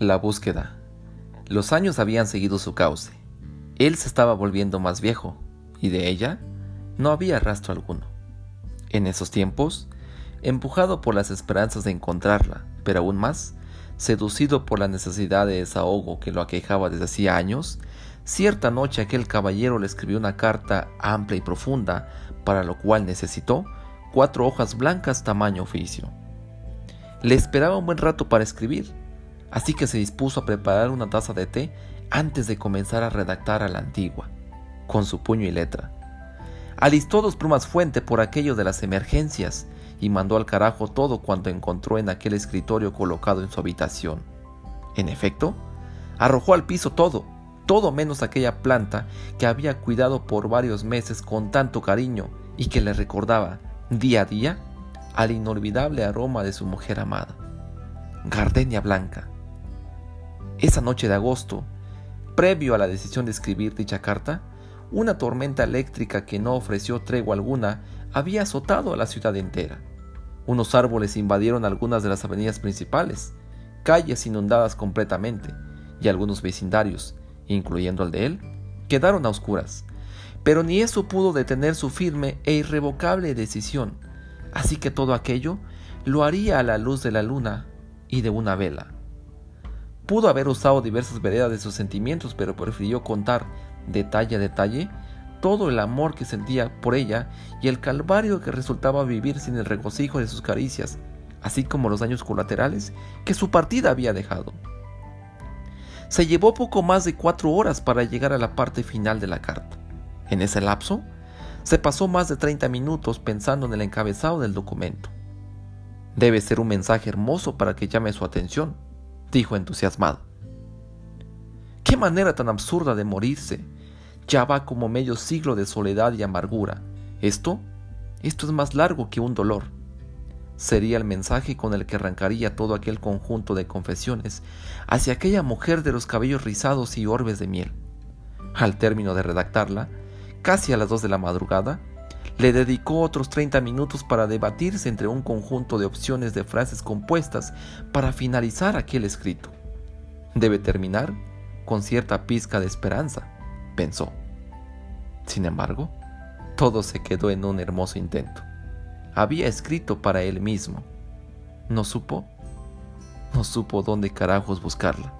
La búsqueda. Los años habían seguido su cauce. Él se estaba volviendo más viejo, y de ella no había rastro alguno. En esos tiempos, empujado por las esperanzas de encontrarla, pero aún más, seducido por la necesidad de desahogo que lo aquejaba desde hacía años, cierta noche aquel caballero le escribió una carta amplia y profunda, para lo cual necesitó cuatro hojas blancas tamaño oficio. Le esperaba un buen rato para escribir, así que se dispuso a preparar una taza de té antes de comenzar a redactar a la antigua, con su puño y letra. Alistó dos plumas fuente por aquello de las emergencias y mandó al carajo todo cuanto encontró en aquel escritorio colocado en su habitación. En efecto, arrojó al piso todo, todo menos aquella planta que había cuidado por varios meses con tanto cariño y que le recordaba día a día al inolvidable aroma de su mujer amada. Gardenia blanca, esa noche de agosto, previo a la decisión de escribir dicha carta, una tormenta eléctrica que no ofreció tregua alguna había azotado a la ciudad entera. Unos árboles invadieron algunas de las avenidas principales, calles inundadas completamente, y algunos vecindarios, incluyendo el de él, quedaron a oscuras. Pero ni eso pudo detener su firme e irrevocable decisión, así que todo aquello lo haría a la luz de la luna y de una vela. Pudo haber usado diversas veredas de sus sentimientos, pero prefirió contar detalle a detalle todo el amor que sentía por ella y el calvario que resultaba vivir sin el regocijo de sus caricias, así como los daños colaterales que su partida había dejado. Se llevó poco más de cuatro horas para llegar a la parte final de la carta. En ese lapso, se pasó más de 30 minutos pensando en el encabezado del documento. Debe ser un mensaje hermoso para que llame su atención, dijo entusiasmado. ¡Qué manera tan absurda de morirse! Ya va como medio siglo de soledad y amargura. Esto, esto es más largo que un dolor. Sería el mensaje con el que arrancaría todo aquel conjunto de confesiones hacia aquella mujer de los cabellos rizados y orbes de miel. Al término de redactarla, casi a las dos de la madrugada, le dedicó otros 30 minutos para debatirse entre un conjunto de opciones de frases compuestas para finalizar aquel escrito. Debe terminar con cierta pizca de esperanza, pensó. Sin embargo, todo se quedó en un hermoso intento. Había escrito para él mismo. No supo, no supo dónde carajos buscarla.